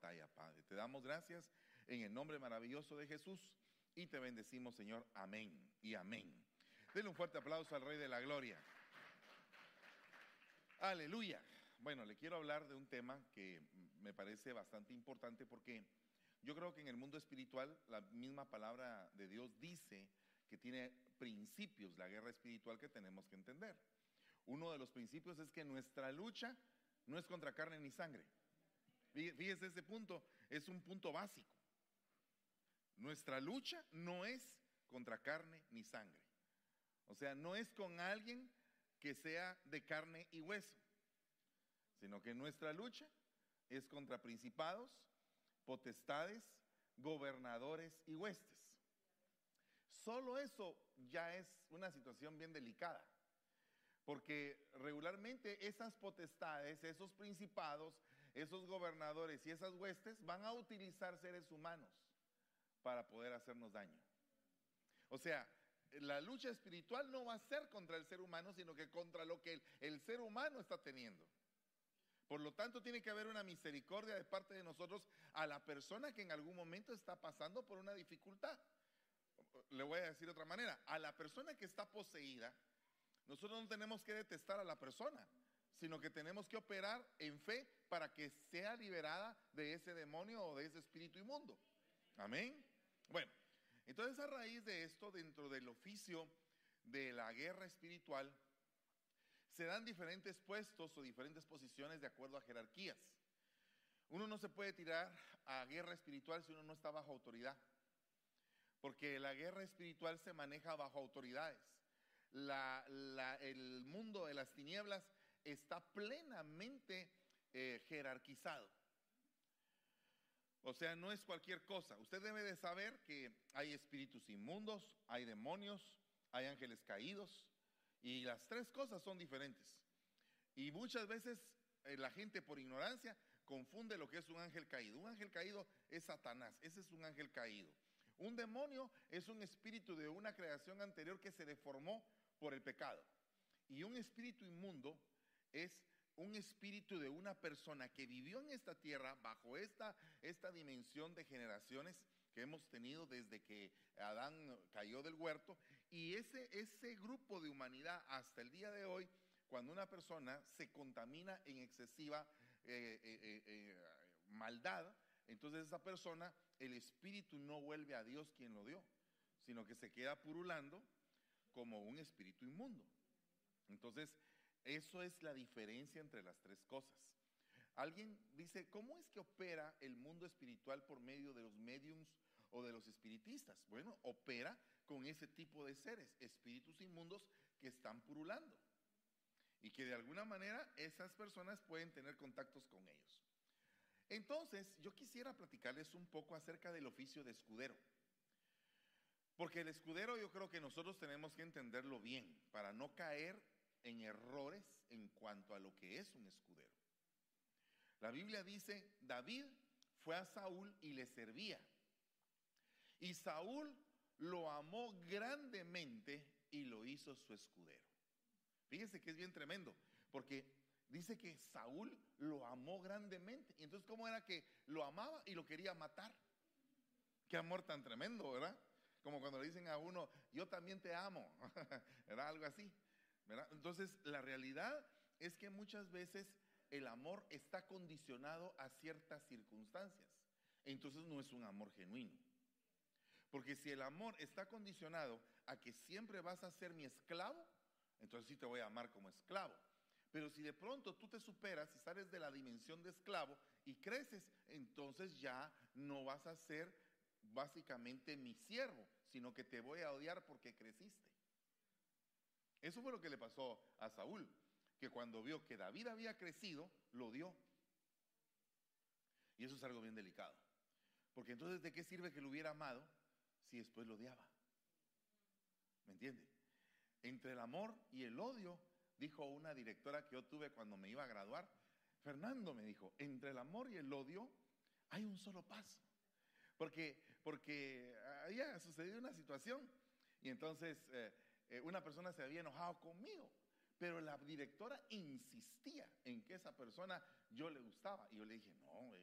Padre. Te damos gracias en el nombre maravilloso de Jesús y te bendecimos, Señor. Amén y amén. Denle un fuerte aplauso al Rey de la Gloria. Aleluya. Bueno, le quiero hablar de un tema que me parece bastante importante porque yo creo que en el mundo espiritual la misma palabra de Dios dice que tiene principios la guerra espiritual que tenemos que entender. Uno de los principios es que nuestra lucha no es contra carne ni sangre. Fíjese ese punto, es un punto básico. Nuestra lucha no es contra carne ni sangre. O sea, no es con alguien que sea de carne y hueso, sino que nuestra lucha es contra principados, potestades, gobernadores y huestes. Solo eso ya es una situación bien delicada, porque regularmente esas potestades, esos principados, esos gobernadores y esas huestes van a utilizar seres humanos para poder hacernos daño. O sea, la lucha espiritual no va a ser contra el ser humano, sino que contra lo que el, ser humano está teniendo. Por lo tanto, tiene que haber una misericordia de parte de nosotros a la persona que en algún momento está pasando por una dificultad. Le voy a decir de otra manera, a la persona que está poseída, nosotros no tenemos que detestar a la persona, sino que tenemos que operar en fe para que sea liberada de ese demonio o de ese espíritu inmundo. Amén. Bueno, entonces a raíz de esto, dentro del oficio de la guerra espiritual, se dan diferentes puestos o diferentes posiciones de acuerdo a jerarquías. Uno no se puede tirar a guerra espiritual si uno no está bajo autoridad, porque la guerra espiritual se maneja bajo autoridades. el mundo de las tinieblas está plenamente eh, jerarquizado. O sea, no es cualquier cosa. Usted debe de saber que hay espíritus inmundos, hay demonios, hay ángeles caídos, y las tres cosas son diferentes. Y muchas veces eh, la gente por ignorancia confunde lo que es un ángel caído. Un ángel caído es Satanás, ese es un ángel caído. Un demonio es un espíritu de una creación anterior que se deformó por el pecado. Y un espíritu inmundo es un espíritu de una persona que vivió en esta tierra bajo esta, esta dimensión de generaciones que hemos tenido desde que Adán cayó del huerto. Y ese, ese grupo de humanidad hasta el día de hoy, cuando una persona se contamina en excesiva eh, eh, eh, maldad, entonces esa persona, el espíritu no vuelve a Dios quien lo dio, sino que se queda purulando como un espíritu inmundo. Entonces, eso es la diferencia entre las tres cosas. Alguien dice, ¿cómo es que opera el mundo espiritual por medio de los mediums o de los espiritistas? Bueno, opera con ese tipo de seres, espíritus inmundos que están purulando. Y que de alguna manera esas personas pueden tener contactos con ellos. Entonces, yo quisiera platicarles un poco acerca del oficio de escudero. Porque el escudero yo creo que nosotros tenemos que entenderlo bien para no caer en errores en cuanto a lo que es un escudero. La Biblia dice, David fue a Saúl y le servía. Y Saúl lo amó grandemente y lo hizo su escudero. Fíjese que es bien tremendo, porque dice que Saúl lo amó grandemente. Y entonces, ¿cómo era que lo amaba y lo quería matar? Qué amor tan tremendo, ¿verdad? Como cuando le dicen a uno, yo también te amo, era algo así. Entonces, la realidad es que muchas veces el amor está condicionado a ciertas circunstancias. Entonces no es un amor genuino. Porque si el amor está condicionado a que siempre vas a ser mi esclavo, entonces sí te voy a amar como esclavo. Pero si de pronto tú te superas y sales de la dimensión de esclavo y creces, entonces ya no vas a ser básicamente mi siervo, sino que te voy a odiar porque creciste. Eso fue lo que le pasó a Saúl, que cuando vio que David había crecido, lo dio. Y eso es algo bien delicado. Porque entonces, ¿de qué sirve que lo hubiera amado si después lo odiaba? ¿Me entiende? Entre el amor y el odio, dijo una directora que yo tuve cuando me iba a graduar, Fernando me dijo, entre el amor y el odio hay un solo paso. Porque, porque había sucedido una situación y entonces eh, eh, una persona se había enojado conmigo, pero la directora insistía en que esa persona yo le gustaba. Y yo le dije, no,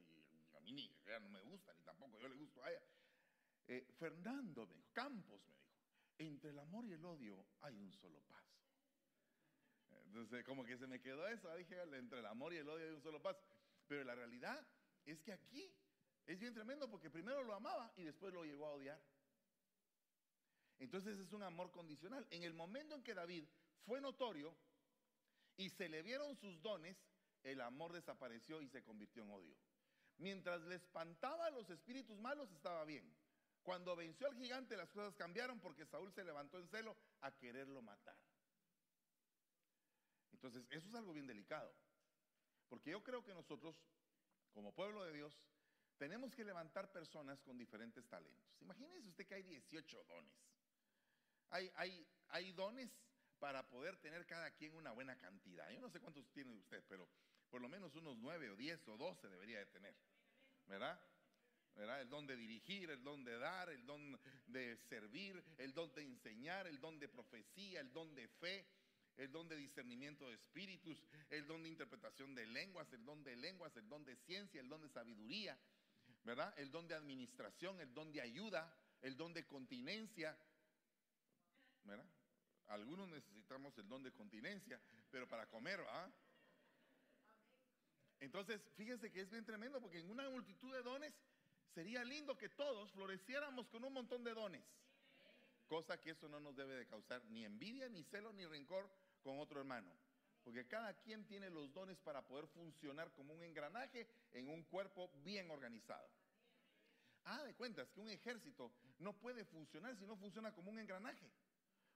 a mí ni, ella no me gusta, ni tampoco yo le gusto a ella. Eh, Fernando me dijo, Campos me dijo, entre el amor y el odio hay un solo paso. Entonces, como que se me quedó eso, dije, entre el amor y el odio hay un solo paso. Pero la realidad es que aquí es bien tremendo porque primero lo amaba y después lo llegó a odiar. Entonces es un amor condicional. En el momento en que David fue notorio y se le vieron sus dones, el amor desapareció y se convirtió en odio. Mientras le espantaba a los espíritus malos, estaba bien. Cuando venció al gigante, las cosas cambiaron porque Saúl se levantó en celo a quererlo matar. Entonces, eso es algo bien delicado. Porque yo creo que nosotros, como pueblo de Dios, tenemos que levantar personas con diferentes talentos. Imagínese usted que hay 18 dones. Hay, hay, hay dones para poder tener cada quien una buena cantidad. Yo no sé cuántos tiene usted, pero por lo menos unos 9 o 10 o 12 debería de tener. ¿Verdad? ¿verdad? El don de dirigir, el don de dar, el don de servir, el don de enseñar, el don de profecía, el don de fe, el don de discernimiento de espíritus, el don de interpretación de lenguas, el don de lenguas, el don de ciencia, el don de sabiduría, ¿verdad? El don de administración, el don de ayuda, el don de continencia, ¿verdad? Algunos necesitamos el don de continencia, pero para comer, ¿ah? Entonces, fíjese que es bien tremendo porque en una multitud de dones sería lindo que todos floreciéramos con un montón de dones. Cosa que eso no nos debe de causar ni envidia, ni celo, ni rencor con otro hermano. Porque cada quien tiene los dones para poder funcionar como un engranaje en un cuerpo bien organizado. Ah, de cuentas que un ejército no puede funcionar si no funciona como un engranaje.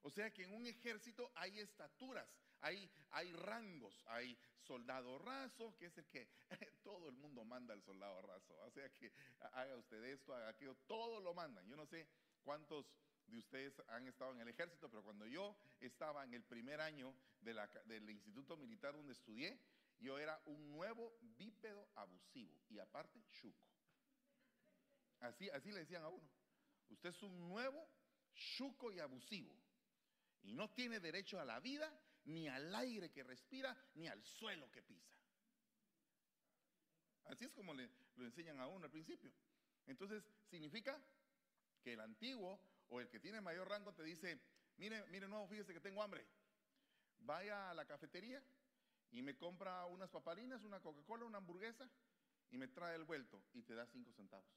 O sea que en un ejército hay estaturas, hay, hay rangos, hay soldado raso, que es el que todo el mundo manda al soldado raso. O sea que haga usted esto, haga aquello, todo lo mandan. Yo no sé cuántos de ustedes han estado en el ejército, pero cuando yo estaba en el primer año de del instituto militar donde estudié, yo era un nuevo bípedo abusivo y aparte chuco. Así, así le decían a uno. Usted es un nuevo chuco y abusivo. Y no tiene derecho a la vida, ni al aire que respira, ni al suelo que pisa. Así es como le, lo enseñan a uno al principio. Entonces, significa que el antiguo o el que tiene mayor rango te dice, mire, mire, no, fíjese que tengo hambre. Vaya a la cafetería y me compra unas paparinas, una Coca-Cola, una hamburguesa y me trae el vuelto y te da cinco centavos.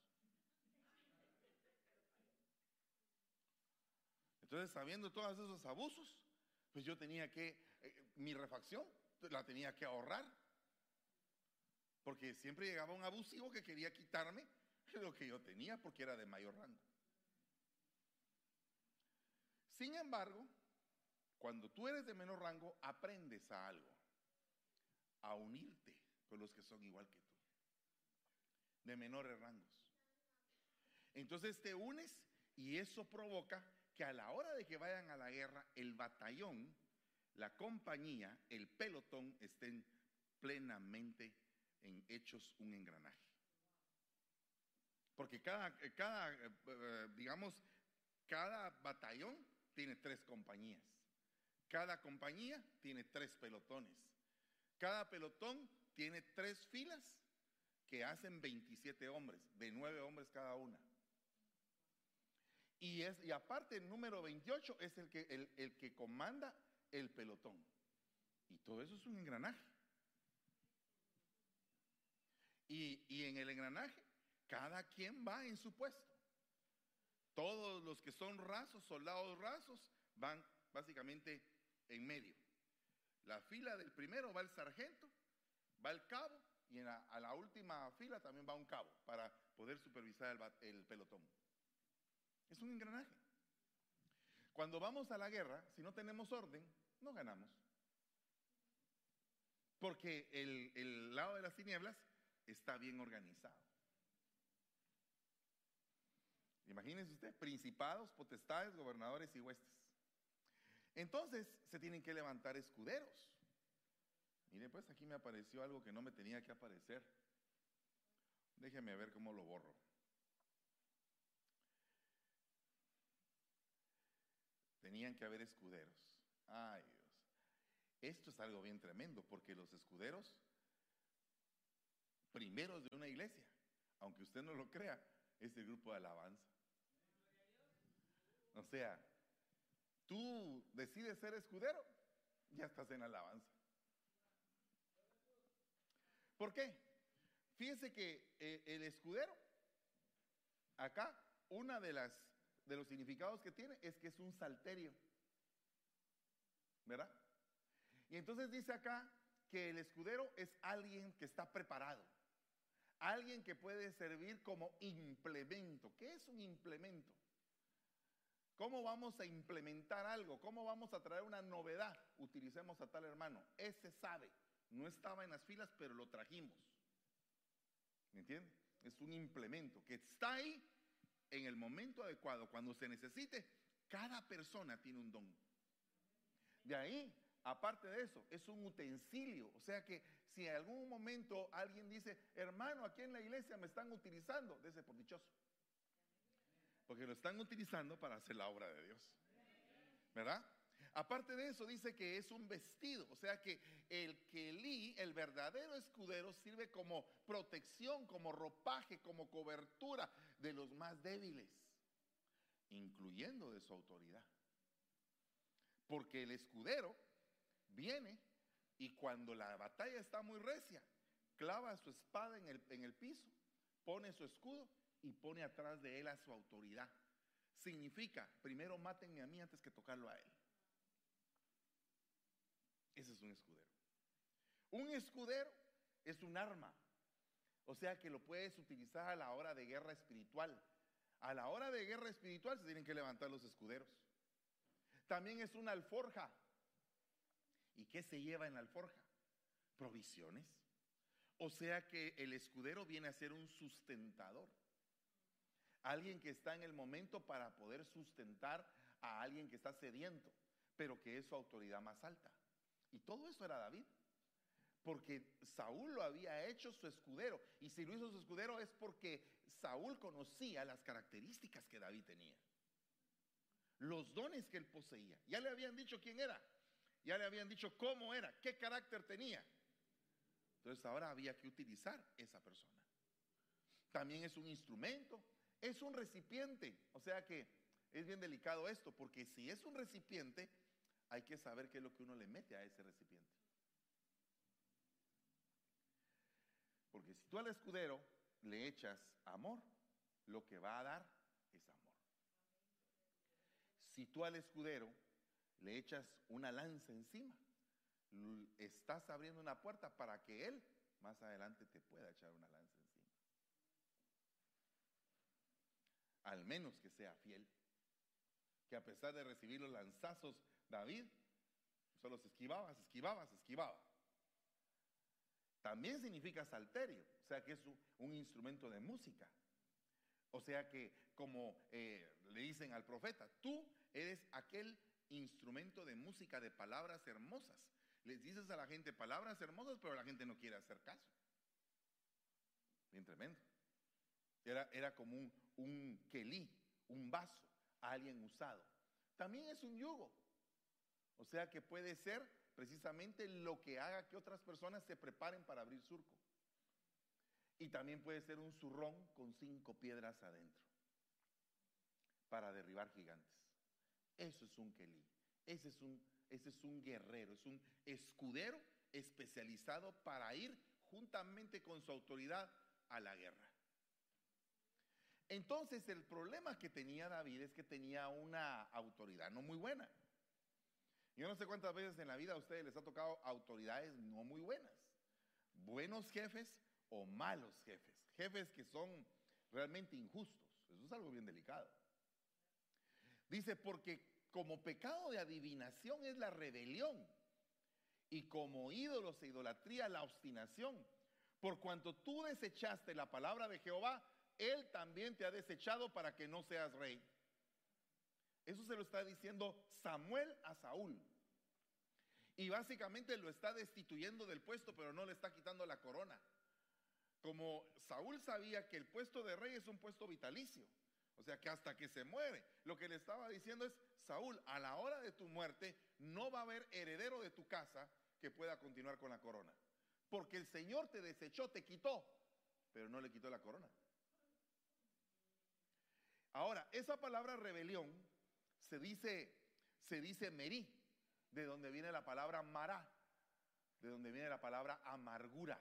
Entonces, sabiendo todos esos abusos, pues yo tenía que, eh, mi refacción la tenía que ahorrar. Porque siempre llegaba un abusivo que quería quitarme lo que yo tenía porque era de mayor rango. Sin embargo, cuando tú eres de menor rango, aprendes a algo, a unirte con los que son igual que tú, de menores rangos. Entonces te unes y eso provoca que a la hora de que vayan a la guerra, el batallón, la compañía, el pelotón estén plenamente en hechos un engranaje. Porque cada, cada eh, digamos, cada batallón tiene tres compañías. Cada compañía tiene tres pelotones. Cada pelotón tiene tres filas que hacen 27 hombres, de nueve hombres cada una. Y, es, y aparte el número 28 es el que, el, el que comanda el pelotón. Y todo eso es un engranaje. Y, y, en el engranaje, cada quien va en su puesto. Todos los que son rasos, soldados rasos, van básicamente en medio. La fila del primero va el sargento, va el cabo, y en la, a la última fila también va un cabo para poder supervisar el, el pelotón. Es un engranaje. Cuando vamos a la guerra, si no tenemos orden, no ganamos. Porque el, lado de las tinieblas está bien organizado. Imagínense usted, principados, potestades, gobernadores y huestes. Entonces se tienen que levantar escuderos. Mire, pues aquí me apareció algo que no me tenía que aparecer. Déjeme ver cómo lo borro. Tenían que haber escuderos. Ay Dios. Esto es algo bien tremendo porque los escuderos, primeros de una iglesia, aunque usted no lo crea, es el grupo de alabanza. O sea, tú decides ser escudero, ya estás en alabanza. ¿Por qué? Fíjense que eh, el escudero, acá, una de las de los significados que tiene es que es un salterio. ¿Verdad? Y entonces dice acá que el escudero es alguien que está preparado. Alguien que puede servir como implemento. ¿Qué es un implemento? ¿Cómo vamos a implementar algo? ¿Cómo vamos a traer una novedad? Utilicemos a tal hermano. Ese sabe. No estaba en las filas, pero lo trajimos. ¿Me entiende? Es un implemento que está ahí en el momento adecuado, cuando se necesite. Cada persona tiene un don. De ahí, aparte de eso, es un utensilio. O sea que si en algún momento alguien dice, hermano, aquí en la iglesia me están utilizando, dése por dichoso. Porque lo están utilizando para hacer la obra de Dios. ¿Verdad? Aparte de eso, dice que es un vestido, o sea que el kelí, el verdadero escudero, sirve como protección, como ropaje, como cobertura de los más débiles, incluyendo de su autoridad. Porque el escudero viene y cuando la batalla está muy recia, clava su espada en el, en el piso, pone su escudo y pone atrás de él a su autoridad. Significa, primero mátenme a mí antes que tocarlo a él. Ese es un escudero. Un escudero es un arma. O sea que lo puedes utilizar a la hora de guerra espiritual. A la hora de guerra espiritual se tienen que levantar los escuderos. También es una alforja. ¿Y qué se lleva en la alforja? Provisiones. O sea que el escudero viene a ser un sustentador. Alguien que está en el momento para poder sustentar a alguien que está sediento, pero que es su autoridad más alta. Y todo eso era David. Porque Saúl lo había hecho su escudero. Y si lo hizo su escudero es porque Saúl conocía las características que David tenía. Los dones que él poseía. Ya le habían dicho quién era. Ya le habían dicho cómo era, qué carácter tenía. Entonces ahora había que utilizar esa persona. También es un instrumento, es un recipiente. O sea que es bien delicado esto, porque si es un recipiente, hay que saber qué es lo que uno le mete a ese recipiente. Porque si tú al escudero le echas amor, lo que va a dar es amor. Si tú al escudero le echas una lanza encima, estás abriendo una puerta para que él más adelante te pueda echar una lanza encima. Al menos que sea fiel. Que a pesar de recibir los lanzazos David solo se esquivaba, se esquivaba, se esquivaba. También significa salterio, o sea que es un instrumento de música. O sea que, como eh, le dicen al profeta, tú eres aquel instrumento de música de palabras hermosas. Les dices a la gente palabras hermosas, pero la gente no quiere hacer caso. Bien tremendo. Era, era como un, un kelí, un vaso, alguien usado. También es un yugo. O sea que puede ser precisamente lo que haga que otras personas se preparen para abrir surco. Y también puede ser un zurrón con cinco piedras adentro para derribar gigantes. Eso es un kelí. Ese es un, ese es un guerrero, es un escudero especializado para ir juntamente con su autoridad a la guerra. Entonces el problema que tenía David es que tenía una autoridad no muy buena. Yo no sé cuántas veces en la vida a ustedes les ha tocado autoridades no muy buenas. Buenos jefes o malos jefes. Jefes que son realmente injustos. Eso es algo bien delicado. Dice, porque como pecado de adivinación es la rebelión y como ídolos e idolatría la obstinación. Por cuanto tú desechaste la palabra de Jehová, Él también te ha desechado para que no seas rey. Eso se lo está diciendo Samuel a Saúl. Y básicamente lo está destituyendo del puesto, pero no le está quitando la corona. Como Saúl sabía que el puesto de rey es un puesto vitalicio, o sea que hasta que se muere, lo que le estaba diciendo es, Saúl, a la hora de tu muerte no va a haber heredero de tu casa que pueda continuar con la corona. Porque el Señor te desechó, te quitó, pero no le quitó la corona, Ahora, esa palabra rebelión se dice, se dice merí, de donde viene la palabra mará, de donde viene la palabra amargura.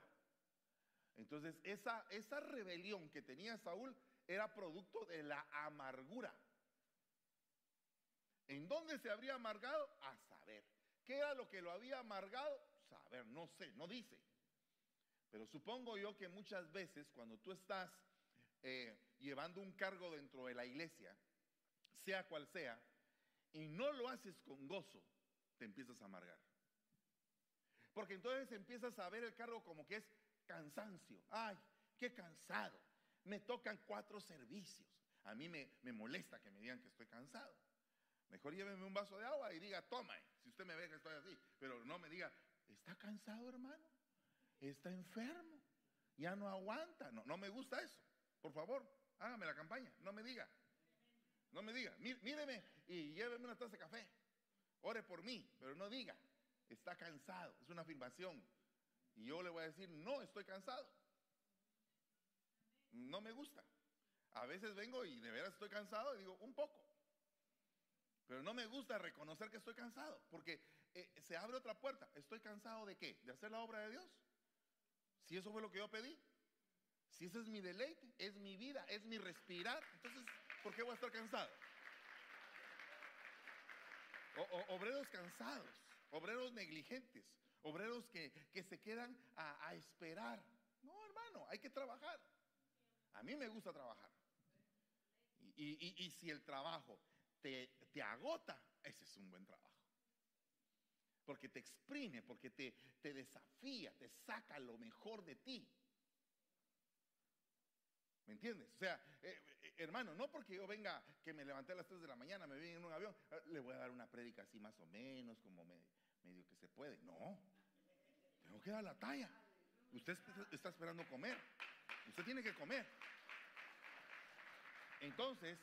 Entonces, esa, esa rebelión que tenía Saúl era producto de la amargura. ¿En dónde se habría amargado? A saber. ¿Qué era lo que lo había amargado? Saber, no sé, no dice. Pero supongo yo que muchas veces cuando tú estás eh, llevando un cargo dentro de la iglesia, sea cual sea, y no lo haces con gozo, te empiezas a amargar. Porque entonces empiezas a ver el cargo como que es cansancio. Ay, qué cansado. Me tocan cuatro servicios. A mí me, me molesta que me digan que estoy cansado. Mejor lléveme un vaso de agua y diga, toma, si usted me ve que estoy así. Pero no me diga, ¿está cansado, hermano? ¿Está enfermo? Ya no aguanta. No, no me gusta eso. Por favor, hágame la campaña. No me diga. No me diga. Míreme y lléveme una taza de café. Ore por mí, pero no diga, está cansado. Es una afirmación. Y yo le voy a decir, no, estoy cansado. No me gusta. A veces vengo y de veras estoy cansado y digo, un poco. Pero no me gusta reconocer que estoy cansado, porque eh, se abre otra puerta. ¿Estoy cansado de qué? ¿De hacer la obra de Dios? Si eso fue lo que yo pedí. Si ese es mi deleite, es mi vida, es mi respirar, entonces, ¿por qué voy a estar cansado? obreros cansados, obreros negligentes, obreros que, se quedan a, esperar. No, hermano, hay que trabajar. A mí me gusta trabajar. Y, si el trabajo te, te, agota, ese es un buen trabajo. Porque te exprime, porque te, te desafía, te saca lo mejor de ti. ¿Me entiendes? O sea, eh, eh, hermano, no porque yo venga, que me levanté a las 3 de la mañana, me vine en un avión, eh, le voy a dar una prédica así más o menos, como medio que se puede. No, tengo que dar la talla. Usted está esperando comer. Usted tiene que comer. Entonces,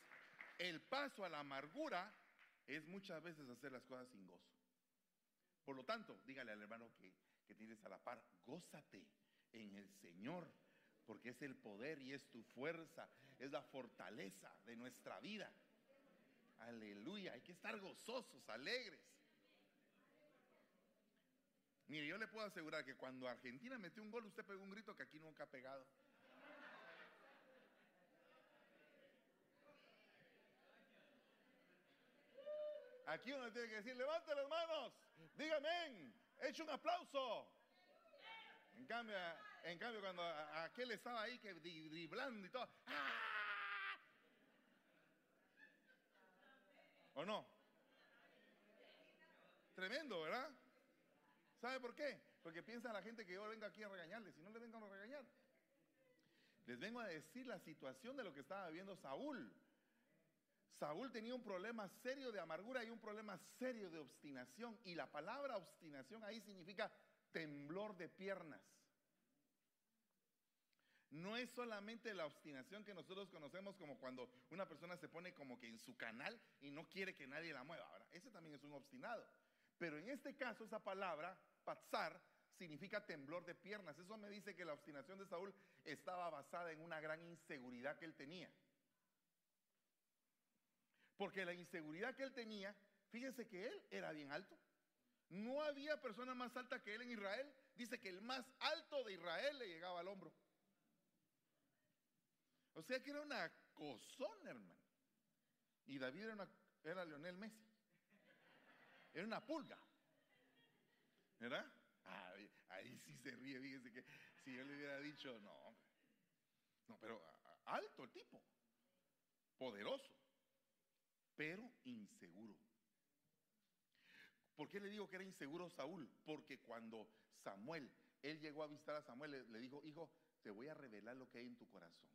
el paso a la amargura es muchas veces hacer las cosas sin gozo. Por lo tanto, dígale al hermano que, que tienes a la par, gózate en el Señor porque es el poder y es tu fuerza, es la fortaleza de nuestra vida. Aleluya, hay que estar gozosos, alegres. Mire, yo le puedo asegurar que cuando Argentina metió un gol, usted pegó un grito que aquí nunca ha pegado. Aquí uno tiene que decir, levante las manos, dígame, eche un aplauso. En cambio, en cambio, cuando aquel estaba ahí que driblando y todo, ¡ah! ¿O no? Tremendo, ¿verdad? ¿Sabe por qué? Porque piensa la gente que yo vengo aquí a regañarles, si no le vengo a regañar. Les vengo a decir la situación de lo que estaba viviendo Saúl. Saúl tenía un problema serio de amargura y un problema serio de obstinación. Y la palabra obstinación ahí significa temblor de piernas no es solamente la obstinación que nosotros conocemos como cuando una persona se pone como que en su canal y no quiere que nadie la mueva. Ahora, ese también es un obstinado. Pero en este caso, esa palabra, patzar, significa temblor de piernas. Eso me dice que la obstinación de Saúl estaba basada en una gran inseguridad que él tenía. Porque la inseguridad que él tenía, fíjense que él era bien alto. No había persona más alta que él en Israel. Dice que el más alto de Israel le llegaba al hombro. O sea que era una cosona, hermano. Y David era, una, era Leonel Messi. Era una pulga. ¿Verdad? ahí sí se ríe, fíjense que si yo le hubiera dicho, no, no, pero alto el tipo, poderoso, pero inseguro. ¿Por qué le digo que era inseguro Saúl? Porque cuando Samuel, él llegó a visitar a Samuel, le dijo, hijo, te voy a revelar lo que hay en tu corazón.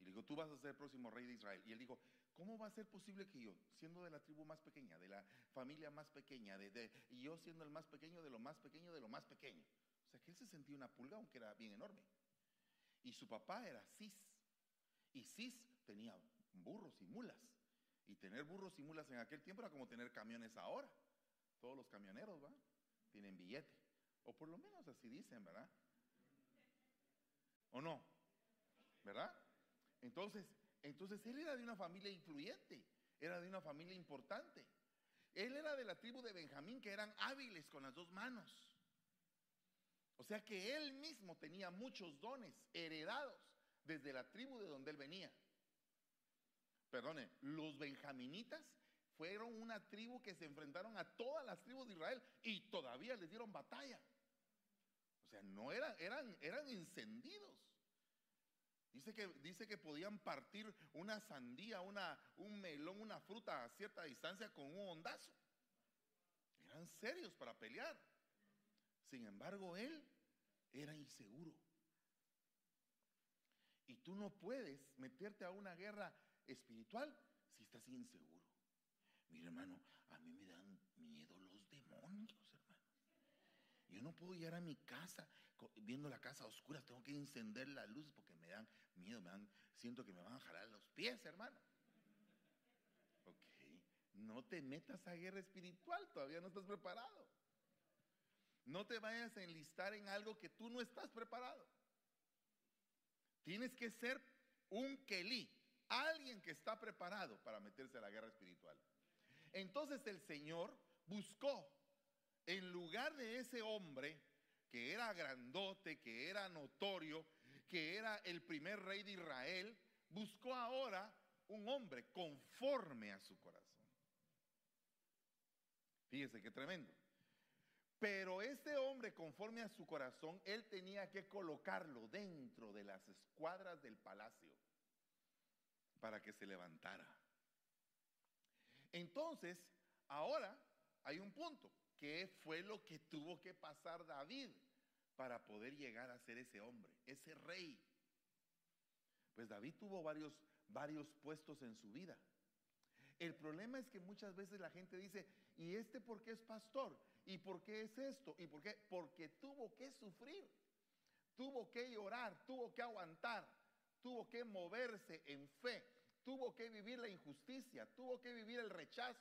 Y le dijo, tú vas a ser el próximo rey de Israel. Y él dijo, ¿cómo va a ser posible que yo, siendo de la tribu más pequeña, de la familia más pequeña, de, y yo siendo el más pequeño de lo más pequeño de lo más pequeño? O sea, que él se sentía una pulga, aunque era bien enorme. Y su papá era Cis. Y Cis tenía burros y mulas. Y tener burros y mulas en aquel tiempo era como tener camiones ahora. Todos los camioneros, ¿va? Tienen billete. O por lo menos así dicen, ¿verdad? ¿O no? ¿Verdad? Entonces, Entonces él era de una familia influyente, era de una familia importante. Él era de la tribu de Benjamín que eran hábiles con las dos manos. O sea que él mismo tenía muchos dones heredados desde la tribu de donde él venía. Perdone, los benjaminitas fueron una tribu que se enfrentaron a todas las tribus de Israel y todavía les dieron batalla. O sea, no eran, eran, eran encendidos. Dice que, dice que podían partir una sandía, una, un melón, una fruta a cierta distancia con un hondazo. Eran serios para pelear. Sin embargo, él era inseguro. Y tú no puedes meterte a una guerra espiritual si estás inseguro. Mira, hermano, a mí me dan miedo los demonios, hermano. Yo no puedo llegar a mi casa viendo la casa oscura, tengo que encender la luz porque me dan miedo, me dan, siento que me van a jalar los pies, hermano. Ok, no te metas a guerra espiritual, todavía no estás preparado. No te vayas a enlistar en algo que tú no estás preparado. Tienes que ser un Kelí, alguien que está preparado para meterse a la guerra espiritual. Entonces el Señor buscó, en lugar de ese hombre que era grandote, que era notorio, que era el primer rey de Israel, buscó ahora un hombre conforme a su corazón. Fíjese qué tremendo. Pero este hombre, conforme a su corazón, él tenía que colocarlo dentro de las escuadras del palacio para que se levantara. Entonces, ahora hay un punto. ¿Qué fue lo que tuvo que pasar David para poder llegar a ser ese hombre, ese rey? Pues David tuvo varios, varios puestos en su vida. El problema es que muchas veces la gente dice, ¿y este por qué es pastor? ¿Y por qué es esto? ¿Y por qué? Porque tuvo que sufrir, tuvo que llorar, tuvo que aguantar, tuvo que moverse en fe, tuvo que vivir la injusticia, tuvo que vivir el rechazo.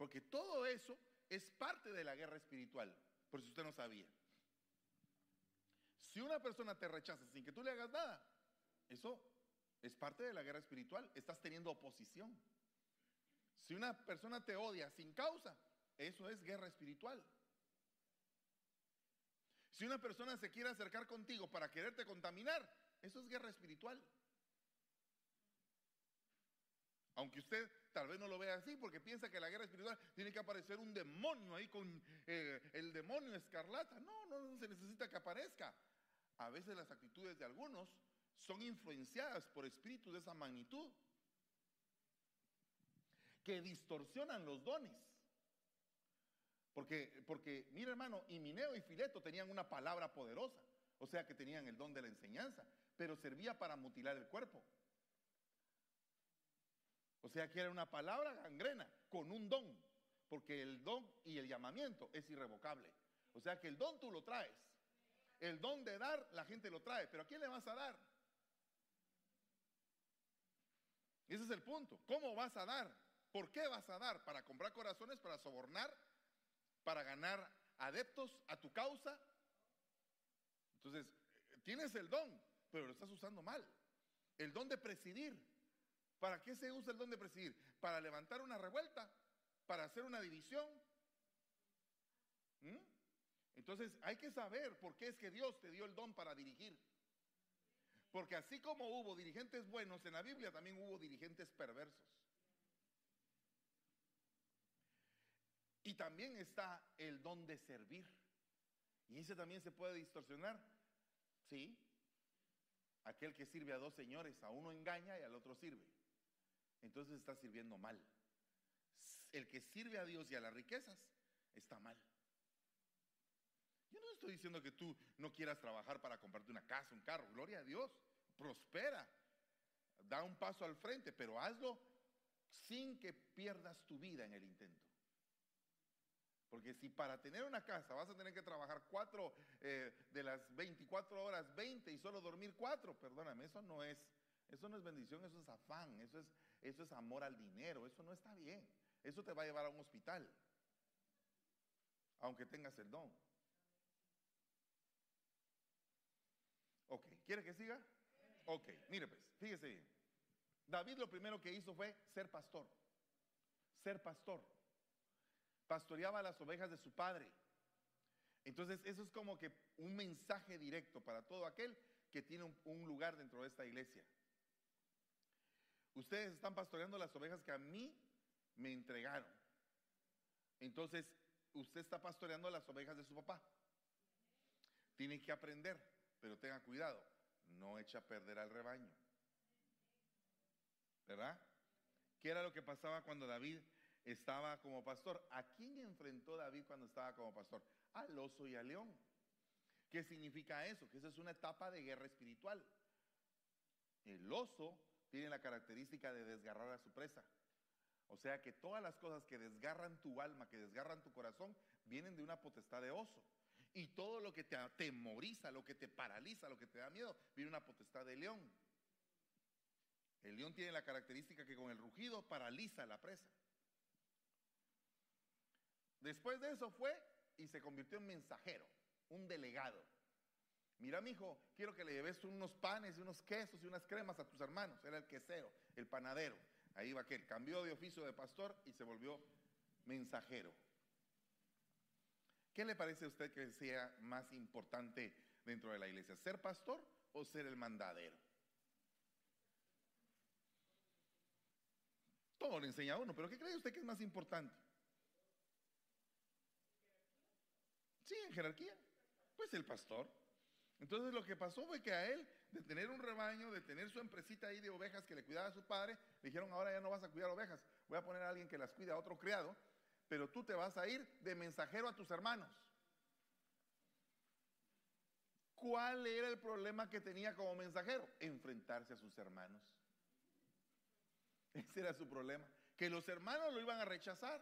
Porque todo eso es parte de la guerra espiritual, por si usted no sabía. Si una persona te rechaza sin que tú le hagas nada, eso es parte de la guerra espiritual. Estás teniendo oposición. Si una persona te odia sin causa, eso es guerra espiritual. Si una persona se quiere acercar contigo para quererte contaminar, eso es guerra espiritual. Aunque usted tal vez no lo vea así porque piensa que la guerra espiritual tiene que aparecer un demonio ahí con eh, el demonio escarlata. No, no, no se necesita que aparezca. A veces las actitudes de algunos son influenciadas por espíritus de esa magnitud que distorsionan los dones. Porque, porque, mira hermano, Mineo y Fileto tenían una palabra poderosa, o sea que tenían el don de la enseñanza, pero servía para mutilar el cuerpo. O sea que era una palabra gangrena con un don, porque el don y el llamamiento es irrevocable. O sea que el don tú lo traes. El don de dar, la gente lo trae, pero ¿a quién le vas a dar? Ese es el punto. ¿Cómo vas a dar? ¿Por qué vas a dar? ¿Para comprar corazones? ¿Para sobornar? ¿Para ganar adeptos a tu causa? Entonces, tienes el don, pero lo estás usando mal. El don de presidir. ¿Para qué se usa el don de presidir? ¿Para levantar una revuelta? ¿Para hacer una división? ¿Mm? Entonces hay que saber por qué es que Dios te dio el don para dirigir. Porque así como hubo dirigentes buenos en la Biblia, también hubo dirigentes perversos. Y también está el don de servir. Y ese también se puede distorsionar. Sí. Aquel que sirve a dos señores, a uno engaña y al otro sirve. Entonces está sirviendo mal. El que sirve a Dios y a las riquezas está mal. Yo no estoy diciendo que tú no quieras trabajar para comprarte una casa, un carro. Gloria a Dios. Prospera. Da un paso al frente, pero hazlo sin que pierdas tu vida en el intento. Porque si para tener una casa vas a tener que trabajar cuatro eh, de las 24 horas, 20 y solo dormir cuatro, perdóname, eso no es, eso no es bendición, eso es afán, eso es, eso es amor al dinero, eso no está bien. Eso te va a llevar a un hospital, aunque tengas el don. Ok, ¿quiere que siga? Ok, mire pues, fíjese bien. David lo primero que hizo fue ser pastor. Ser pastor. Pastoreaba las ovejas de su padre. Entonces, eso es como que un mensaje directo para todo aquel que tiene un, un lugar dentro de esta iglesia. Ustedes están pastoreando las ovejas que a mí me entregaron. Entonces, usted está pastoreando las ovejas de su papá. Tiene que aprender, pero tenga cuidado, no echa a perder al rebaño. ¿Verdad? ¿Qué era lo que pasaba cuando David estaba como pastor? ¿A quién enfrentó David cuando estaba como pastor? Al oso y al león. ¿Qué significa eso? Que esa es una etapa de guerra espiritual. El oso tiene la característica de desgarrar a su presa. O sea que todas las cosas que desgarran tu alma, que desgarran tu corazón, vienen de una potestad de oso. Y todo lo que te atemoriza, lo que te paraliza, lo que te da miedo, viene una potestad de león. El león tiene la característica que con el rugido paraliza la presa. Después de eso fue y se convirtió en mensajero, un delegado. Mira, mi hijo, quiero que le lleves unos panes y unos quesos y unas cremas a tus hermanos. Era el quesero, el panadero. Ahí va aquel. Cambió de oficio de pastor y se volvió mensajero. ¿Qué le parece a usted que sea más importante dentro de la iglesia? ¿Ser pastor o ser el mandadero? Todo le enseña a uno, pero ¿qué cree usted que es más importante? Sí, en jerarquía. Pues el pastor. Entonces lo que pasó fue que a él, de tener un rebaño, de tener su empresita ahí de ovejas que le cuidaba a su padre, le dijeron, ahora ya no vas a cuidar ovejas, voy a poner a alguien que las cuide, a otro criado, pero tú te vas a ir de mensajero a tus hermanos. ¿Cuál era el problema que tenía como mensajero? Enfrentarse a sus hermanos. Ese era su problema, que los hermanos lo iban a rechazar.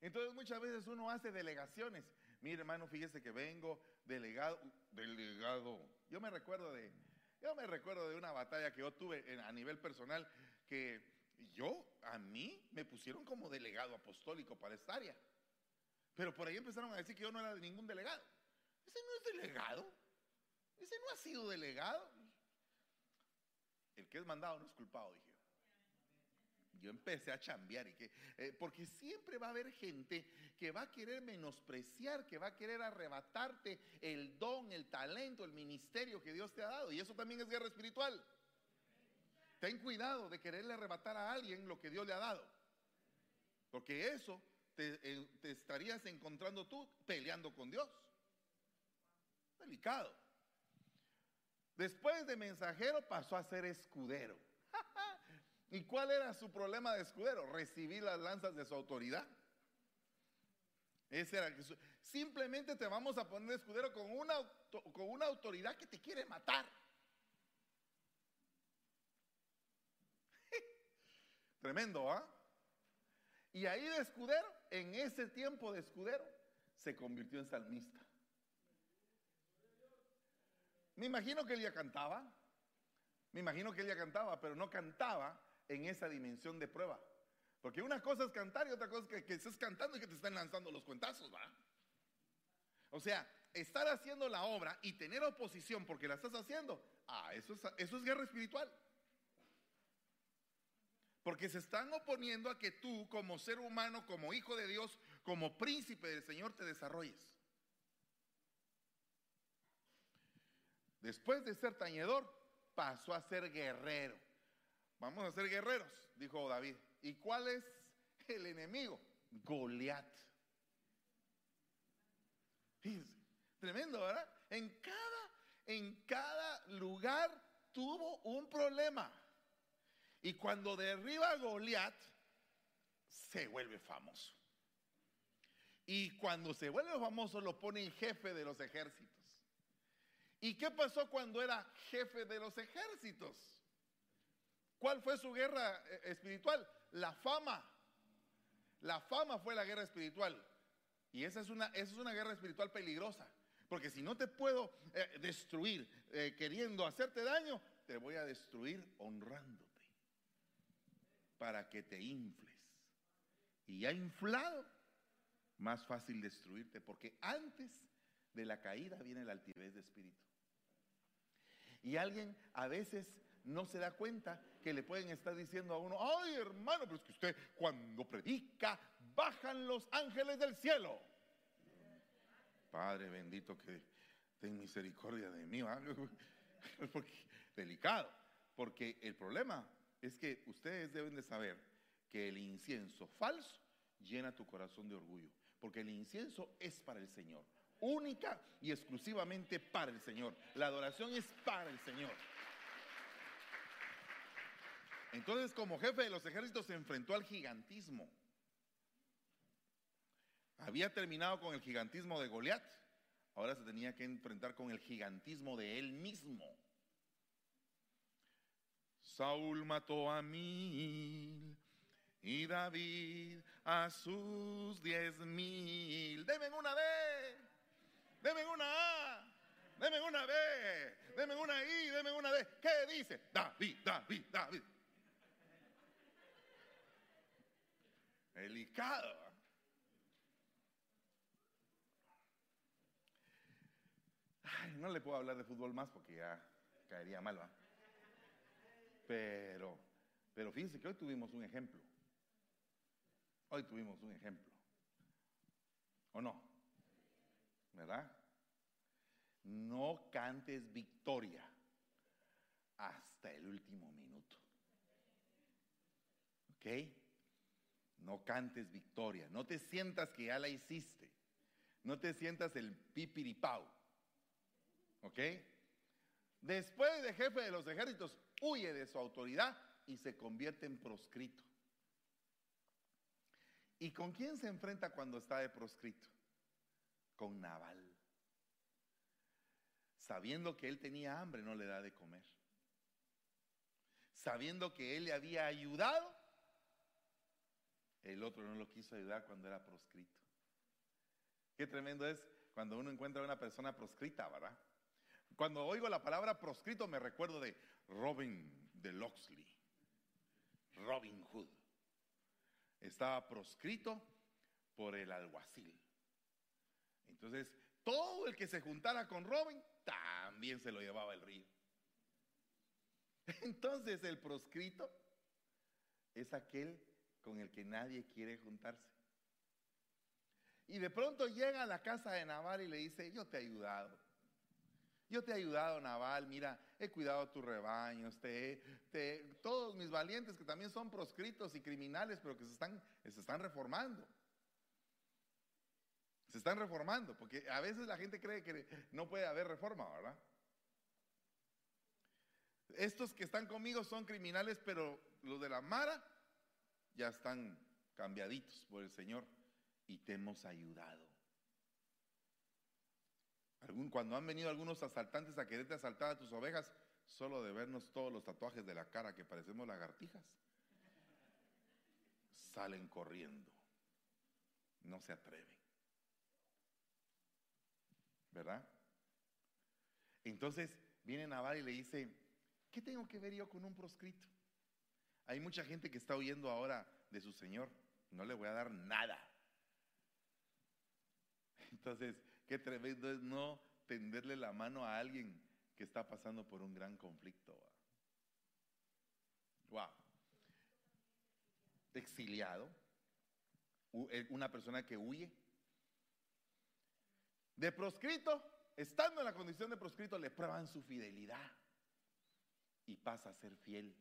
Entonces muchas veces uno hace delegaciones. Mire hermano, fíjese que vengo delegado, delegado. Yo me recuerdo de, yo me recuerdo de una batalla que yo tuve a nivel personal que yo, a mí, me pusieron como delegado apostólico para esta área. Pero por ahí empezaron a decir que yo no era ningún delegado. Ese no es delegado. Ese no ha sido delegado. El que es mandado no es culpado, dije yo empecé a chambear y que, eh, porque siempre va a haber gente que va a querer menospreciar, que va a querer arrebatarte el don, el talento, el ministerio que Dios te ha dado. Y eso también es guerra espiritual. Ten cuidado de quererle arrebatar a alguien lo que Dios le ha dado. Porque eso te, eh, te estarías encontrando tú peleando con Dios. Delicado. Después de mensajero pasó a ser escudero. ¿Y cuál era su problema de escudero? Recibir las lanzas de su autoridad. Ese era simplemente te vamos a poner escudero con una, con una autoridad que te quiere matar. Tremendo, ¿ah? Y ahí de escudero, en ese tiempo de escudero, se convirtió en salmista. Me imagino que él ya cantaba. Me imagino que él ya cantaba, pero no cantaba en esa dimensión de prueba. Porque una cosa es cantar y otra cosa es que, que estés cantando y que te están lanzando los cuentazos, ¿va? O sea, estar haciendo la obra y tener oposición porque la estás haciendo, ah, eso es, eso es guerra espiritual. Porque se están oponiendo a que tú como ser humano, como hijo de Dios, como príncipe del Señor te desarrolles. Después de ser tañedor, pasó a ser guerrero. Vamos a ser guerreros, dijo David. ¿Y cuál es el enemigo? Goliat. Tremendo, ¿verdad? En cada, en cada lugar tuvo un problema. Y cuando derriba a Goliat, se vuelve famoso. Y cuando se vuelve famoso, lo pone en jefe de los ejércitos. ¿Y qué pasó cuando era jefe de los ejércitos? ¿Cuál fue su guerra eh, espiritual? La fama. La fama fue la guerra espiritual. Y esa es una, es una guerra espiritual peligrosa. Porque si no te puedo eh, destruir eh, queriendo hacerte daño, te voy a destruir honrándote. Para que te infles. Y ya inflado, más fácil destruirte. Porque antes de la caída viene la altivez de espíritu. Y alguien a veces no se da cuenta que le pueden estar diciendo a uno, ay hermano, pero es que usted cuando predica bajan los ángeles del cielo. Padre bendito que ten misericordia de mí, porque, delicado, porque el problema es que ustedes deben de saber que el incienso falso llena tu corazón de orgullo, porque el incienso es para el Señor, única y exclusivamente para el Señor. La adoración es para el Señor. Entonces, como jefe de los ejércitos, se enfrentó al gigantismo. Había terminado con el gigantismo de Goliat, ahora se tenía que enfrentar con el gigantismo de él mismo. Saúl mató a mil y David a sus diez mil. Deme una D, deme una A, deme una B, deme una I, deme una D. ¿Qué dice? David, David, David. Delicado. Ay, no le puedo hablar de fútbol más porque ya caería mal, ¿va? Pero, pero fíjense que hoy tuvimos un ejemplo. Hoy tuvimos un ejemplo. ¿O no? ¿Verdad? No cantes victoria hasta el último minuto. ¿Ok? No cantes victoria. No te sientas que ya la hiciste. No te sientas el pipiripau. ¿Ok? Después de jefe de los ejércitos, huye de su autoridad y se convierte en proscrito. ¿Y con quién se enfrenta cuando está de proscrito? Con Naval. Sabiendo que él tenía hambre, no le da de comer. Sabiendo que él le había ayudado, el otro no lo quiso ayudar cuando era proscrito. Qué tremendo es cuando uno encuentra a una persona proscrita, ¿verdad? Cuando oigo la palabra proscrito me recuerdo de Robin de Locksley, Robin Hood. Estaba proscrito por el alguacil. Entonces, todo el que se juntara con Robin también se lo llevaba el río. Entonces, el proscrito es aquel con el que nadie quiere juntarse. Y de pronto llega a la casa de Naval y le dice, yo te he ayudado. Yo te he ayudado, Naval, mira, he cuidado tus rebaños, te, todos mis valientes que también son proscritos y criminales, pero que se están, se están reformando. Se están reformando, porque a veces la gente cree que no puede haber reforma, ¿verdad? Estos que están conmigo son criminales, pero los de la Mara ya están cambiaditos por el Señor y te hemos ayudado cuando han venido algunos asaltantes a quererte asaltar a tus ovejas, solo de vernos todos los tatuajes de la cara que parecemos lagartijas, salen corriendo. No se atreven. ¿Verdad? Entonces viene Naval y le dice, ¿qué tengo que ver yo con un proscrito? Hay mucha gente que está oyendo ahora de su Señor. No le voy a dar nada. Entonces, Qué tremendo es no tenderle la mano a alguien que está pasando por un gran conflicto. Wow. Exiliado. Eh, una persona que huye. De proscrito, estando en la condición de proscrito, le prueban su fidelidad y pasa a ser fiel.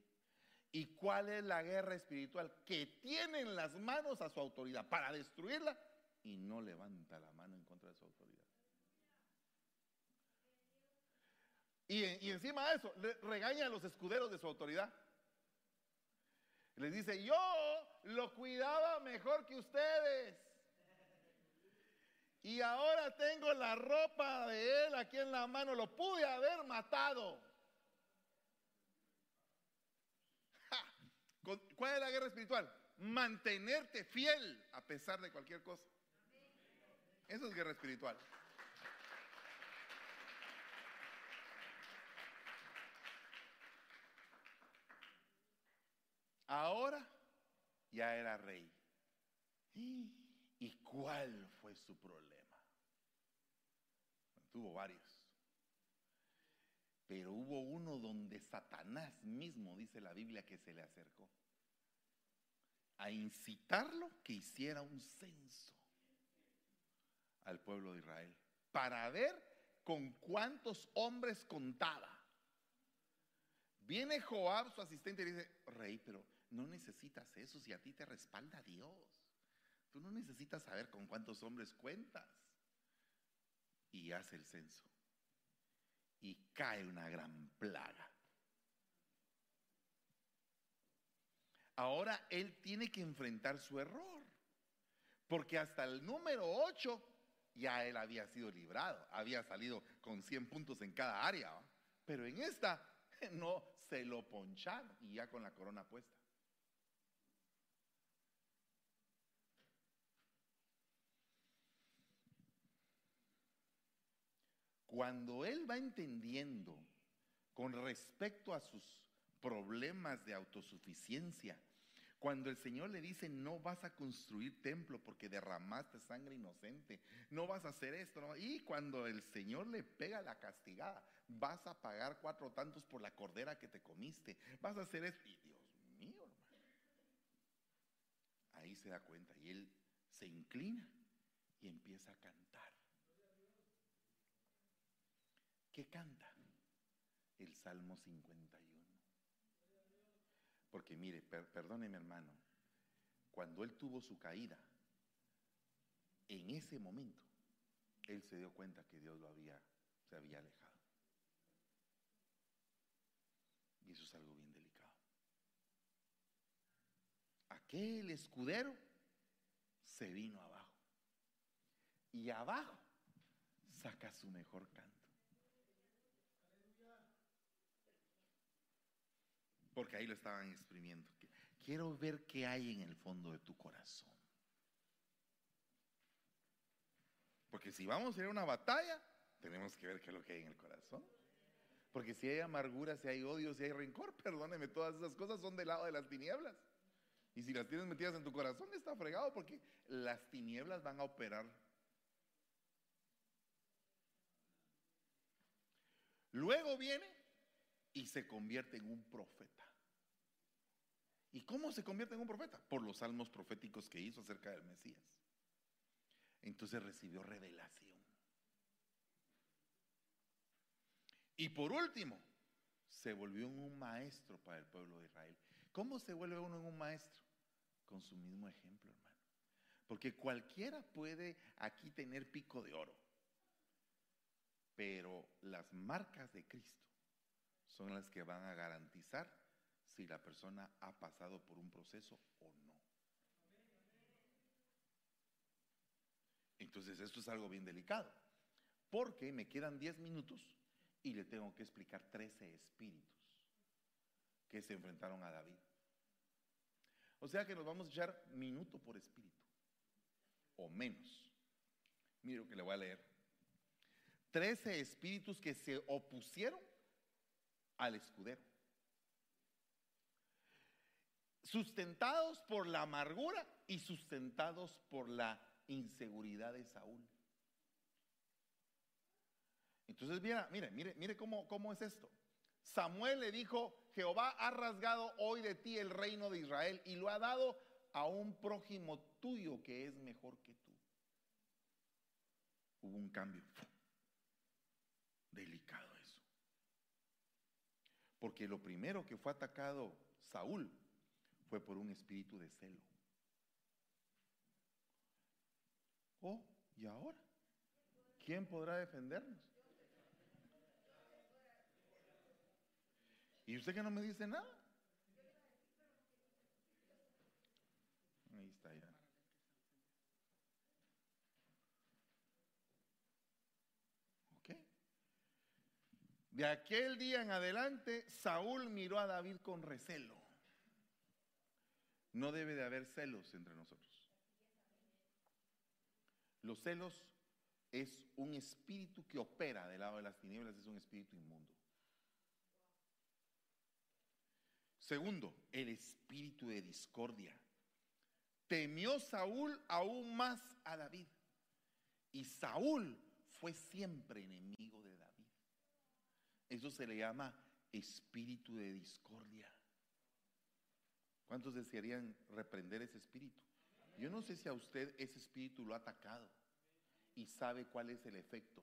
¿Y cuál es la guerra espiritual? Que tienen las manos a su autoridad para destruirla y no levanta la mano en contra de su autoridad. Y, encima de eso, le regaña a los escuderos de su autoridad. Les dice, yo lo cuidaba mejor que ustedes. Y ahora tengo la ropa de él aquí en la mano. Lo pude haber matado. ¿Cuál es la guerra espiritual? Mantenerte fiel a pesar de cualquier cosa. Eso es guerra espiritual. Ahora ya era rey. ¿Y cuál fue su problema? Tuvo varios. Pero hubo uno donde Satanás mismo, dice la Biblia, que se le acercó a incitarlo que hiciera un censo al pueblo de Israel para ver con cuántos hombres contaba. Viene Joab, su asistente, y dice, rey, pero no necesitas eso si a ti te respalda Dios. Tú no necesitas saber con cuántos hombres cuentas. Y hace el censo. Y cae una gran plaga. Ahora él tiene que enfrentar su error. Porque hasta el número 8 ya él había sido librado. Había salido con 100 puntos en cada área. Pero en esta no se lo poncharon y ya con la corona puesta. Cuando él va entendiendo con respecto a sus problemas de autosuficiencia, cuando el Señor le dice, no vas a construir templo porque derramaste sangre inocente, no vas a hacer esto, y cuando el Señor le pega la castigada, vas a pagar cuatro tantos por la cordera que te comiste, vas a hacer esto, y Dios mío, hermano, ahí se da cuenta y él se inclina y empieza a cantar. ¿Qué canta? El Salmo 51. Porque mire, perdóneme hermano, cuando él tuvo su caída, en ese momento, él se dio cuenta que Dios lo había, se había alejado. Y eso es algo bien delicado. Aquel escudero se vino abajo. Y abajo saca su mejor canto. Porque ahí lo estaban exprimiendo. Quiero ver qué hay en el fondo de tu corazón. Porque si vamos a ir a una batalla, tenemos que ver qué es lo que hay en el corazón. Porque si hay amargura, si hay odio, si hay rencor, perdóneme, todas esas cosas son del lado de las tinieblas. Y si las tienes metidas en tu corazón, está fregado porque las tinieblas van a operar. Luego viene y se convierte en un profeta. ¿Y cómo se convierte en un profeta? Por los salmos proféticos que hizo acerca del Mesías. Entonces recibió revelación. Y por último, se volvió un maestro para el pueblo de Israel. ¿Cómo se vuelve uno en un maestro? Con su mismo ejemplo, hermano. Porque cualquiera puede aquí tener pico de oro. Pero las marcas de Cristo son las que van a garantizar si la persona ha pasado por un proceso o no. Entonces esto es algo bien delicado, porque me quedan 10 minutos y le tengo que explicar 13 espíritus que se enfrentaron a David. O sea que nos vamos a echar minuto por espíritu, o menos. Mire lo que le voy a leer. 13 espíritus que se opusieron al escudero sustentados por la amargura y sustentados por la inseguridad de Saúl. Entonces, mira, mire, mire, mire cómo, cómo es esto. Samuel le dijo, Jehová ha rasgado hoy de ti el reino de Israel y lo ha dado a un prójimo tuyo que es mejor que tú. Hubo un cambio. Delicado. Porque lo primero que fue atacado Saúl fue por un espíritu de celo. Oh, ¿y ahora? ¿Quién podrá defendernos? ¿Y usted que no me dice nada? Ahí está ya. ¿Ok? Aquel día en adelante, Saúl miró a David con recelo. No debe de haber celos entre nosotros. Los celos es un espíritu que opera del lado de las tinieblas, es un espíritu inmundo. Segundo, el espíritu de discordia. Temió Saúl aún más a David. Y Saúl fue siempre enemigo de. Eso se le llama espíritu de discordia. ¿Cuántos desearían reprender ese espíritu? Yo no sé si a usted ese espíritu lo ha atacado y sabe cuál es el efecto.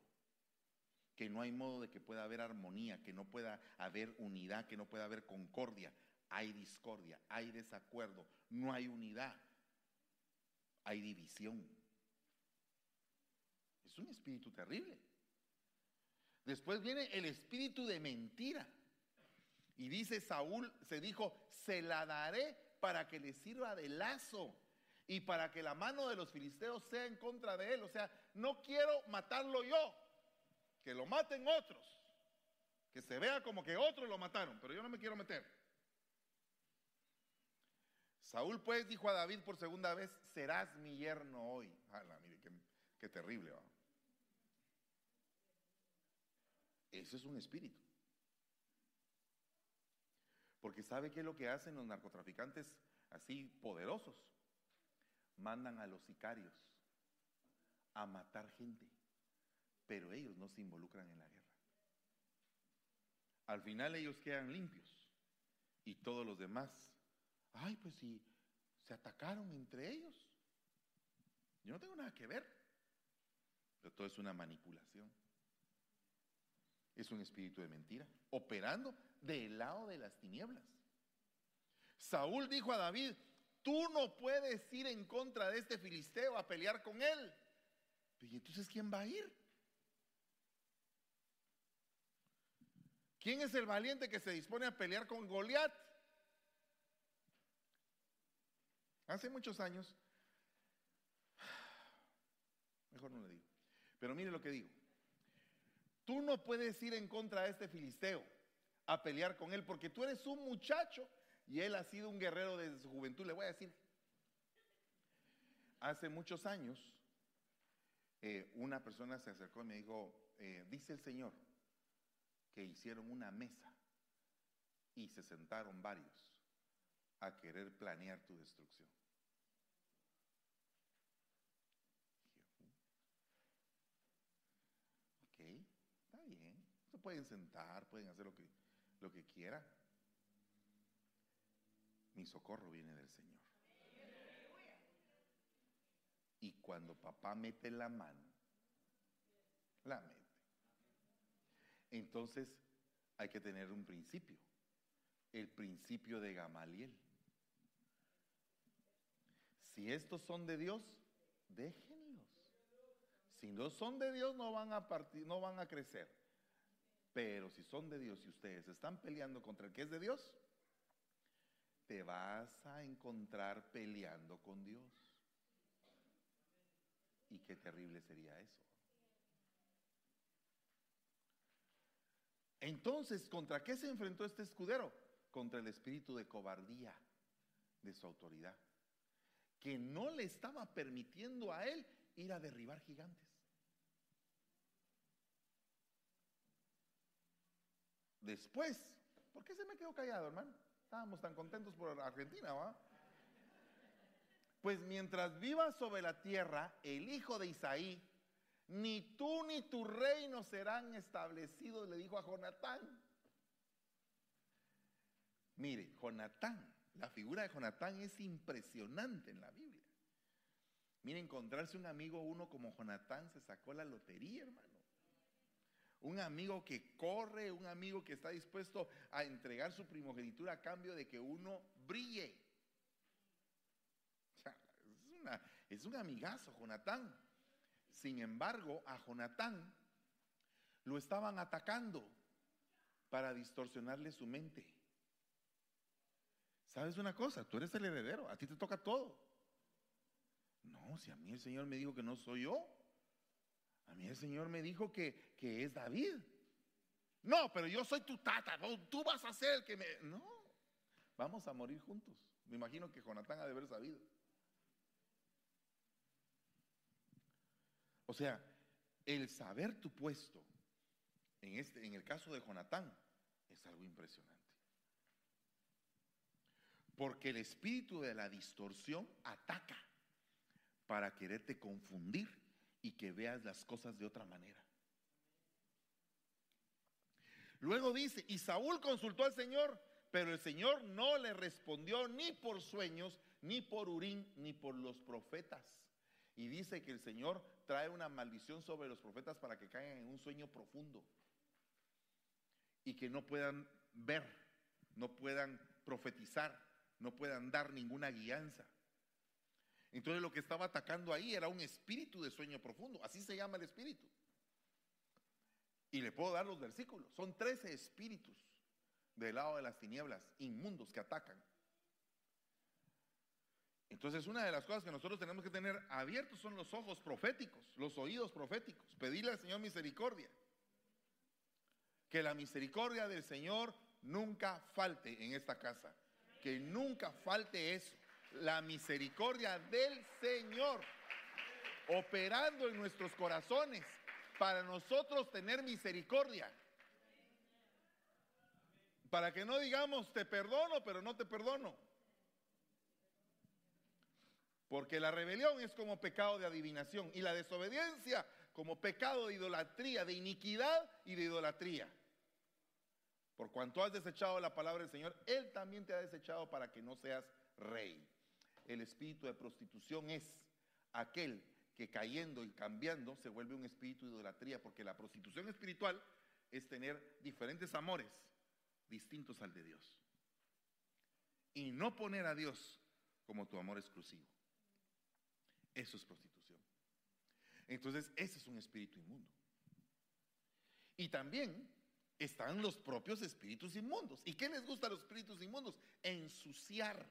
Que no hay modo de que pueda haber armonía, que no pueda haber unidad, que no pueda haber concordia. Hay discordia, hay desacuerdo, no hay unidad, hay división. Es un espíritu terrible. Después viene el espíritu de mentira. Y dice Saúl, se dijo, se la daré para que le sirva de lazo y para que la mano de los filisteos sea en contra de él. O sea, no quiero matarlo yo, que lo maten otros, que se vea como que otros lo mataron, pero yo no me quiero meter. Saúl pues dijo a David por segunda vez, serás mi yerno hoy. Ala, mire, qué, terrible. Eso es un espíritu. Porque ¿sabe qué es lo que hacen los narcotraficantes así poderosos? Mandan a los sicarios a matar gente, pero ellos no se involucran en la guerra. Al final ellos quedan limpios y todos los demás, ay, pues si se atacaron entre ellos. Yo no tengo nada que ver, pero todo es una manipulación es un espíritu de mentira, operando del lado de las tinieblas. Saúl dijo a David, tú no puedes ir en contra de este filisteo a pelear con él. ¿Y entonces quién va a ir? ¿Quién es el valiente que se dispone a pelear con Goliat? Hace muchos años, mejor no le digo, pero mire lo que digo. Tú no puedes ir en contra de este filisteo a pelear con él porque tú eres un muchacho y él ha sido un guerrero desde su juventud. Le voy a decir, hace muchos años eh, una persona se acercó y me dijo, eh, dice el Señor que hicieron una mesa y se sentaron varios a querer planear tu destrucción. Pueden sentar, pueden hacer lo que, lo que quieran. Mi socorro viene del Señor. Y cuando papá mete la mano, la mete. Entonces hay que tener un principio, el principio de Gamaliel. Si estos son de Dios, déjenlos. Si no son de Dios, no van a partir, no van a crecer. Pero si son de Dios y ustedes están peleando contra el que es de Dios, te vas a encontrar peleando con Dios. Y qué terrible sería eso. Entonces, ¿contra qué se enfrentó este escudero? Contra el espíritu de cobardía de su autoridad, que no le estaba permitiendo a él ir a derribar gigantes. Después, ¿por qué se me quedó callado, hermano? Estábamos tan contentos por Argentina, ¿va? Pues mientras vivas sobre la tierra, el hijo de Isaí, ni tú ni tu reino serán establecidos, le dijo a Jonatán. Mire, Jonatán, la figura de Jonatán es impresionante en la Biblia. Mire, encontrarse un amigo uno como Jonatán se sacó la lotería, hermano un amigo que corre, un amigo que está dispuesto a entregar su primogenitura a cambio de que uno brille. es, un amigazo, Jonatán. Sin embargo, a Jonatán lo estaban atacando para distorsionarle su mente. ¿Sabes una cosa? Tú eres el heredero, a ti te toca todo. No, si a mí el Señor me dijo que no soy yo. A mí el Señor me dijo que, es David. No, pero yo soy tu tata, tú vas a ser el que me... No, vamos a morir juntos. Me imagino que Jonatán ha de haber sabido. O sea, el saber tu puesto, en, este, en el caso de Jonatán, es algo impresionante. Porque el espíritu de la distorsión ataca para quererte confundir y que veas las cosas de otra manera. Luego dice, y Saúl consultó al Señor, pero el Señor no le respondió ni por sueños, ni por Urín, ni por los profetas. Y dice que el Señor trae una maldición sobre los profetas para que caigan en un sueño profundo y que no puedan ver, no puedan profetizar, no puedan dar ninguna guianza. Entonces lo que estaba atacando ahí era un espíritu de sueño profundo, así se llama el espíritu. Y le puedo dar los versículos, son 13 espíritus del lado de las tinieblas, inmundos que atacan. Entonces una de las cosas que nosotros tenemos que tener abiertos son los ojos proféticos, los oídos proféticos, pedirle al Señor misericordia. Que la misericordia del Señor nunca falte en esta casa. Que nunca falte eso. La misericordia del Señor operando en nuestros corazones para nosotros tener misericordia. Para que no digamos te perdono, pero no te perdono. Porque la rebelión es como pecado de adivinación y la desobediencia como pecado de idolatría, de iniquidad y de idolatría. Por cuanto has desechado la palabra del Señor, Él también te ha desechado para que no seas rey. El espíritu de prostitución es aquel que cayendo y cambiando se vuelve un espíritu de idolatría, porque la prostitución espiritual es tener diferentes amores distintos al de Dios. Y no poner a Dios como tu amor exclusivo. Eso es prostitución. Entonces, ese es un espíritu inmundo. Y también están los propios espíritus inmundos. ¿Y qué les gusta a los espíritus inmundos? Ensuciar,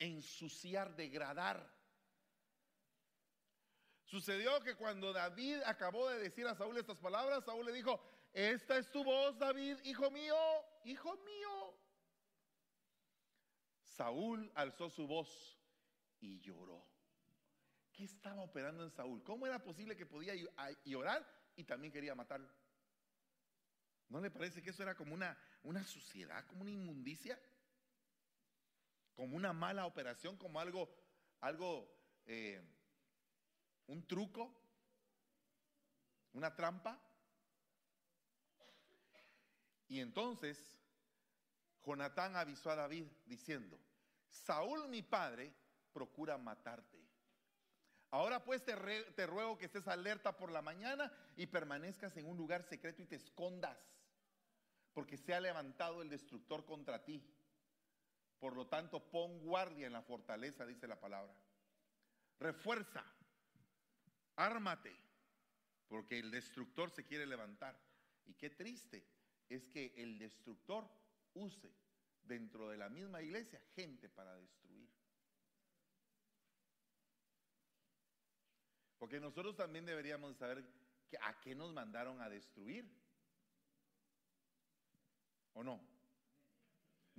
ensuciar, degradar. Sucedió que cuando David acabó de decir a Saúl estas palabras, Saúl le dijo, esta es tu voz, David, hijo mío, hijo mío. Saúl alzó su voz y lloró. ¿Qué estaba operando en Saúl? ¿Cómo era posible que podía llorar y también quería matarlo? ¿No le parece que eso era como una, una suciedad, como una inmundicia? Como una mala operación, como algo, algo, eh, un truco, una trampa. Y entonces Jonatán avisó a David diciendo, Saúl mi padre procura matarte. Ahora pues te, te, ruego que estés alerta por la mañana y permanezcas en un lugar secreto y te escondas porque se ha levantado el destructor contra ti. Por lo tanto, pon guardia en la fortaleza, dice la palabra. Refuerza, ármate, porque el destructor se quiere levantar. Y qué triste es que el destructor use dentro de la misma iglesia gente para destruir. Porque nosotros también deberíamos saber a qué nos mandaron a destruir. ¿O no?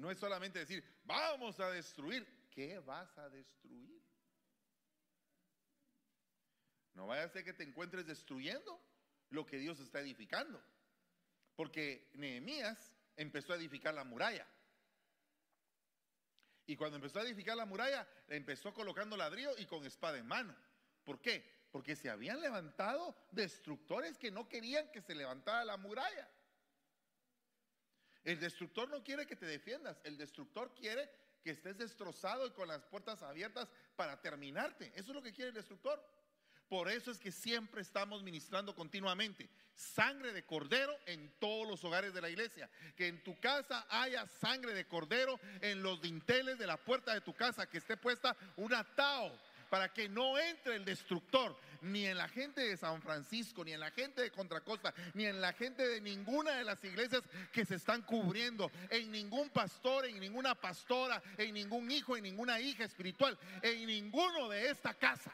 No es solamente decir, vamos a destruir. ¿Qué vas a destruir? No vaya a ser que te encuentres destruyendo lo que Dios está edificando. Porque Nehemías empezó a edificar la muralla. Y cuando empezó a edificar la muralla, empezó colocando ladrillo y con espada en mano. ¿Por qué? Porque se habían levantado destructores que no querían que se levantara la muralla. El destructor no quiere que te defiendas, el destructor quiere que estés destrozado y con las puertas abiertas para terminarte. Eso es lo que quiere el destructor. Por eso es que siempre estamos ministrando continuamente sangre de cordero en todos los hogares de la iglesia. Que en tu casa haya sangre de cordero en los dinteles de la puerta de tu casa, que esté puesta un atao para que no entre el destructor, ni en la gente de San Francisco, ni en la gente de Contracosta, ni en la gente de ninguna de las iglesias que se están cubriendo, en ningún pastor, en ninguna pastora, en ningún hijo, en ninguna hija espiritual, en ninguno de esta casa.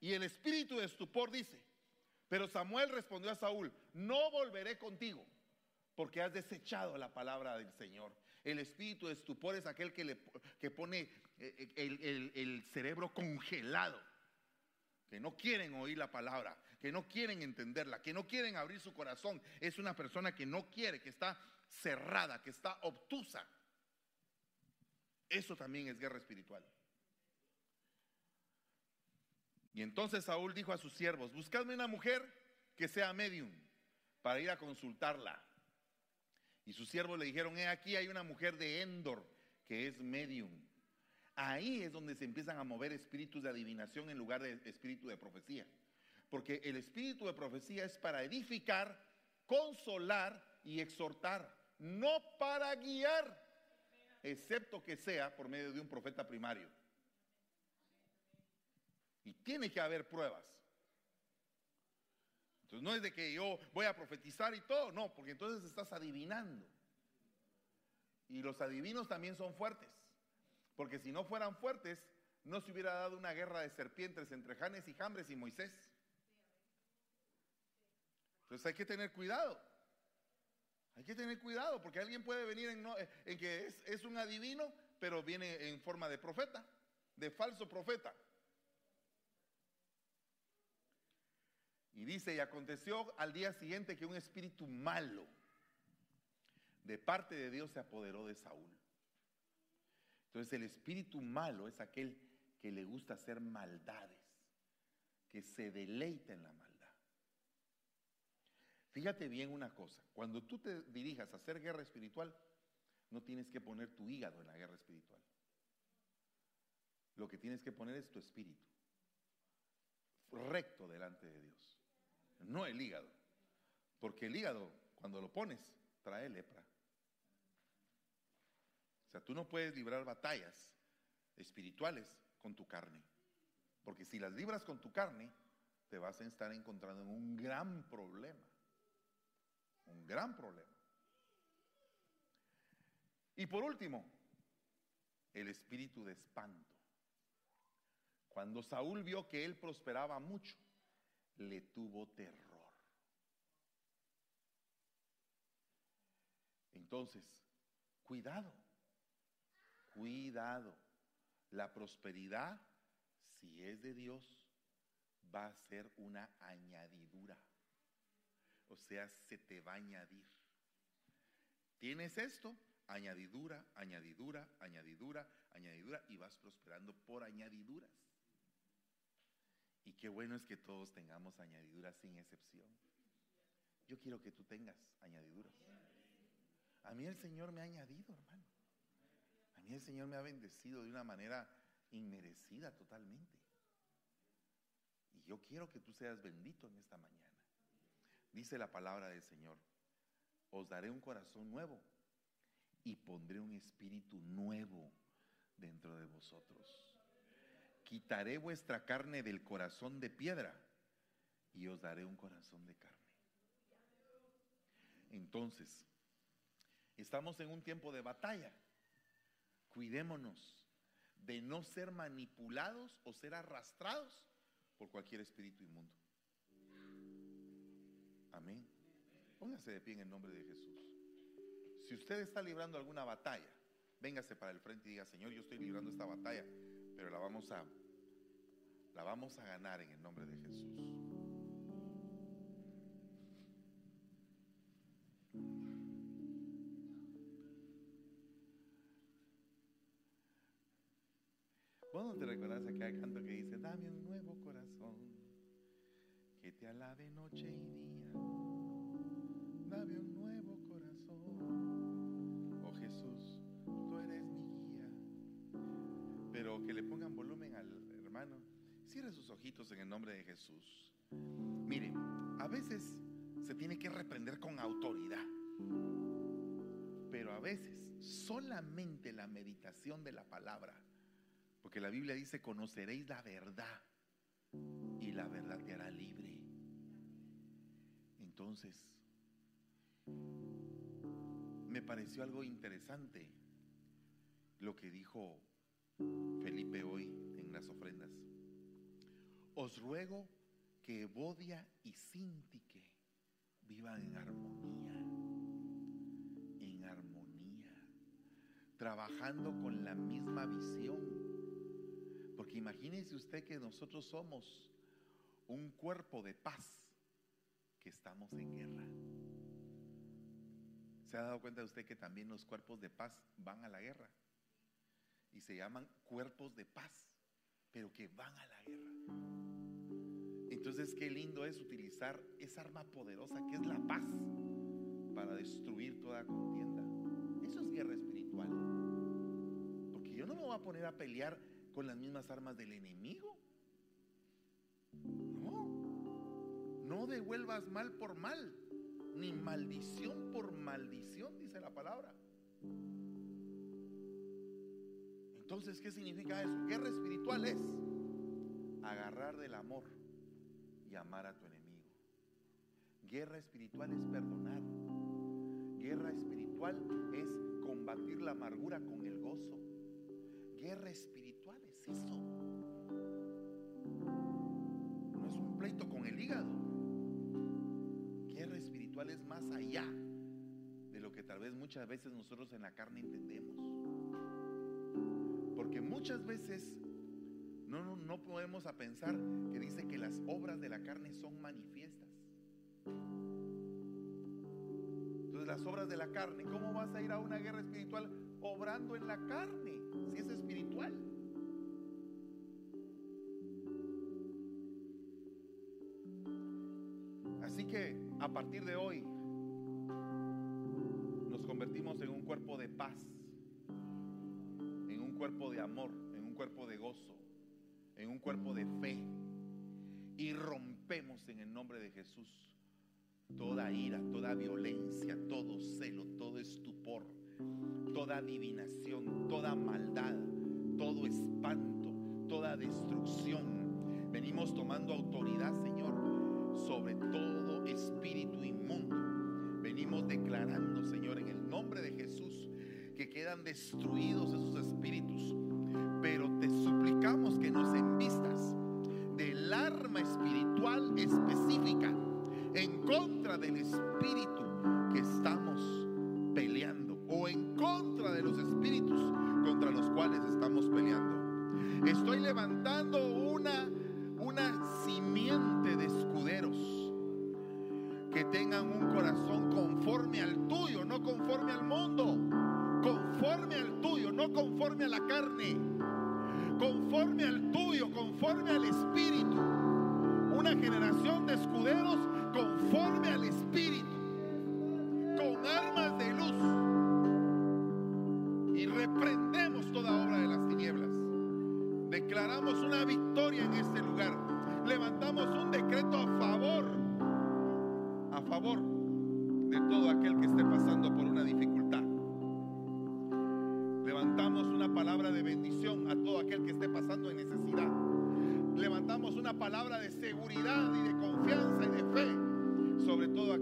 Y el espíritu de estupor dice, pero Samuel respondió a Saúl, no volveré contigo, porque has desechado la palabra del Señor. El espíritu de estupor es aquel que, le, que pone eh, eh, el, cerebro congelado, que no quieren oír la palabra, que no quieren entenderla, que no quieren abrir su corazón. Es una persona que no quiere, que está cerrada, que está obtusa. Eso también es guerra espiritual. Y entonces Saúl dijo a sus siervos, buscadme una mujer que sea medium para ir a consultarla. Y sus siervos le dijeron, he aquí hay una mujer de Endor que es medium. Ahí es donde se empiezan a mover espíritus de adivinación en lugar de espíritu de profecía. Porque el espíritu de profecía es para edificar, consolar y exhortar, no para guiar, excepto que sea por medio de un profeta primario. Y tiene que haber pruebas. Entonces no es de que yo voy a profetizar y todo, no, porque entonces estás adivinando. Y los adivinos también son fuertes. Porque si no fueran fuertes, no se hubiera dado una guerra de serpientes entre Janes y Jambres y Moisés. Entonces hay que tener cuidado. Hay que tener cuidado porque alguien puede venir en, en que es un adivino, pero viene en forma de profeta, de falso profeta. Y dice, y aconteció al día siguiente que un espíritu malo de parte de Dios se apoderó de Saúl. Entonces el espíritu malo es aquel que le gusta hacer maldades, que se deleita en la maldad. Fíjate bien una cosa, cuando tú te dirijas a hacer guerra espiritual, no tienes que poner tu hígado en la guerra espiritual. Lo que tienes que poner es tu espíritu, recto delante de Dios, no el hígado, porque el hígado, cuando lo pones, trae lepra. O sea, tú no puedes librar batallas espirituales con tu carne. Porque si las libras con tu carne, te vas a estar encontrando en un gran problema. Un gran problema. Y por último, el espíritu de espanto. Cuando Saúl vio que él prosperaba mucho, le tuvo terror. Entonces, cuidado. Cuidado. La prosperidad, si es de Dios, va a ser una añadidura. O sea, se te va a añadir. Tienes esto, añadidura, añadidura, añadidura, añadidura, y vas prosperando por añadiduras. Y qué bueno es que todos tengamos añadiduras sin excepción. Yo quiero que tú tengas añadiduras. A mí el Señor me ha añadido, hermano. A mí el Señor me ha bendecido de una manera inmerecida totalmente. Y yo quiero que tú seas bendito en esta mañana. Dice la palabra del Señor, os daré un corazón nuevo y pondré un espíritu nuevo dentro de vosotros. Quitaré vuestra carne del corazón de piedra y os daré un corazón de carne. Entonces, estamos en un tiempo de batalla cuidémonos de no ser manipulados o ser arrastrados por cualquier espíritu inmundo. Amén. Póngase de pie en el nombre de Jesús. Si usted está librando alguna batalla, véngase para el frente y diga, Señor, yo estoy librando esta batalla, pero la vamos a la vamos a ganar en el nombre de Jesús. ¿Vos no te recordás aquel canto que dice, dame un nuevo corazón, que te alabe noche y día? Dame un nuevo corazón. Oh Jesús, tú eres mi guía. Pero que le pongan volumen. Cierre sus ojitos en el nombre de Jesús. Mire, a veces se tiene que reprender con autoridad. Pero a veces solamente la meditación de la palabra porque la Biblia dice, conoceréis la verdad y la verdad te hará libre. Entonces, me pareció algo interesante lo que dijo Felipe hoy en las ofrendas. Os ruego que Bodia y Sintique vivan en armonía, en armonía, trabajando con la misma visión porque imagínese usted que nosotros somos un cuerpo de paz que estamos en guerra. ¿Se ha dado cuenta usted que también los cuerpos de paz van a la guerra? Y se llaman cuerpos de paz, pero que van a la guerra. Entonces, qué lindo es utilizar esa arma poderosa que es la paz para destruir toda contienda. Eso es guerra espiritual. Porque yo no me voy a poner a pelear con las mismas armas del enemigo. No. No devuelvas mal por mal, ni maldición por maldición, dice la palabra. Entonces, ¿qué significa eso? Guerra espiritual es agarrar del amor y amar a tu enemigo. Guerra espiritual es perdonar. Guerra espiritual es combatir la amargura con el gozo. Guerra espiritual es eso. No es un pleito con el hígado. Guerra espiritual es más allá de lo que tal vez muchas veces nosotros en la carne entendemos. Porque muchas veces no, no, no podemos a pensar que dice que las obras de la carne son manifiestas. Entonces las obras de la carne, ¿cómo vas a ir a una guerra espiritual obrando en la carne si es espiritual? Así que a partir de hoy nos convertimos en un cuerpo de paz, en un cuerpo de amor, en un cuerpo de gozo, en un cuerpo de fe y rompemos en el nombre de Jesús toda ira, toda violencia, todo celo, todo estupor, toda adivinación, toda maldad, todo espanto, toda destrucción. Venimos tomando autoridad, Señor, sobre todo espíritu inmundo. Venimos declarando, Señor, en el nombre de Jesús, que quedan destruidos esos espíritus. Del espíritu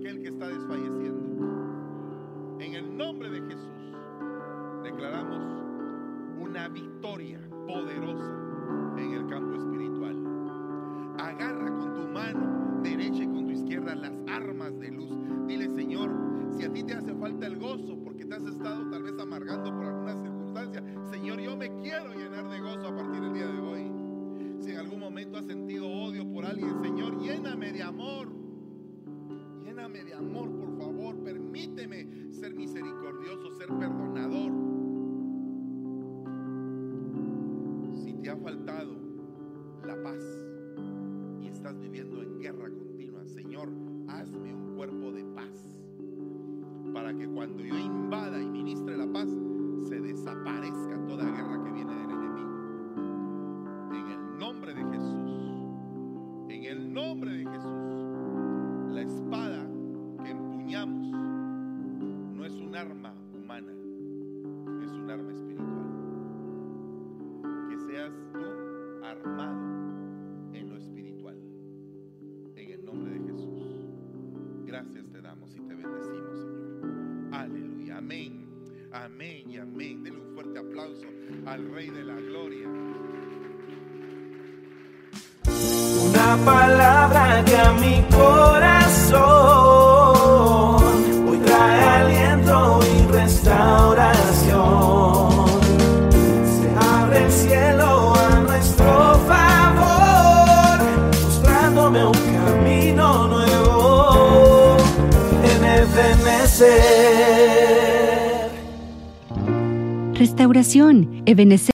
aquel que está desfalleciendo. En el nombre de Jesús declaramos una victoria poderosa en el campo espiritual. Agarra con tu mano derecha y con tu izquierda las armas de luz. Dile, Señor, si a ti te hace falta el gozo porque te has estado tal vez amargando por alguna circunstancia, Señor, yo me quiero llenar de gozo a partir del día de hoy. Si en algún momento has sentido odio por alguien, Señor, lléname de amor. Lléname de amor, por favor. Permíteme ser misericordioso, ser perdonador. Si te ha faltado la paz y estás viviendo en guerra continua, Señor, hazme un cuerpo de paz. Para que cuando yo invada y ministre la paz, se desaparezca toda guerra que viene del enemigo. En el nombre de Jesús. En el nombre de Jesús. Mi corazón hoy trae aliento y restauración. Se abre el cielo a nuestro favor, mostrándome un camino nuevo en Ebenecer. Restauración, Ebenezer.